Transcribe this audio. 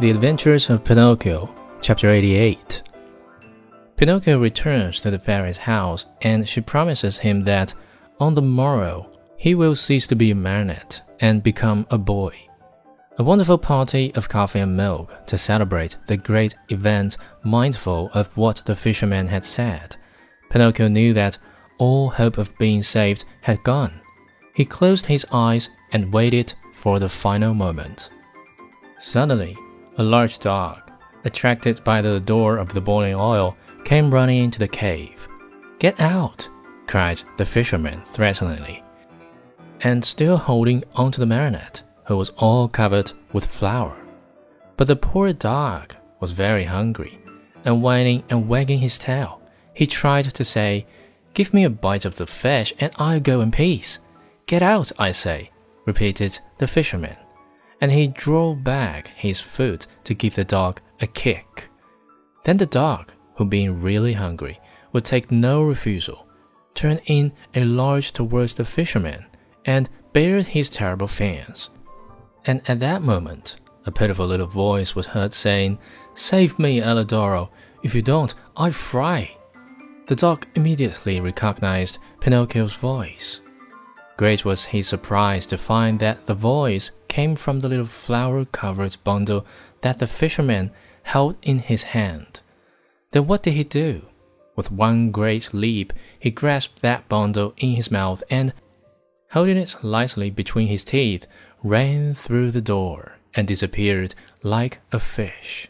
The Adventures of Pinocchio, Chapter 88. Pinocchio returns to the fairy's house and she promises him that on the morrow he will cease to be a marionette and become a boy. A wonderful party of coffee and milk to celebrate the great event, mindful of what the fisherman had said. Pinocchio knew that all hope of being saved had gone. He closed his eyes and waited for the final moment. Suddenly, a large dog, attracted by the odor of the boiling oil, came running into the cave. Get out! cried the fisherman threateningly, and still holding onto the marionette, who was all covered with flour. But the poor dog was very hungry, and whining and wagging his tail, he tried to say, Give me a bite of the fish, and I'll go in peace. Get out, I say, repeated the fisherman and he drove back his foot to give the dog a kick. Then the dog, who being really hungry, would take no refusal, turned in a large towards the fisherman and bared his terrible fangs. And at that moment, a pitiful little voice was heard saying, Save me, Alidoro. If you don't, I fry. The dog immediately recognized Pinocchio's voice. Great was his surprise to find that the voice came from the little flour covered bundle that the fisherman held in his hand. Then what did he do? With one great leap, he grasped that bundle in his mouth and, holding it lightly between his teeth, ran through the door and disappeared like a fish.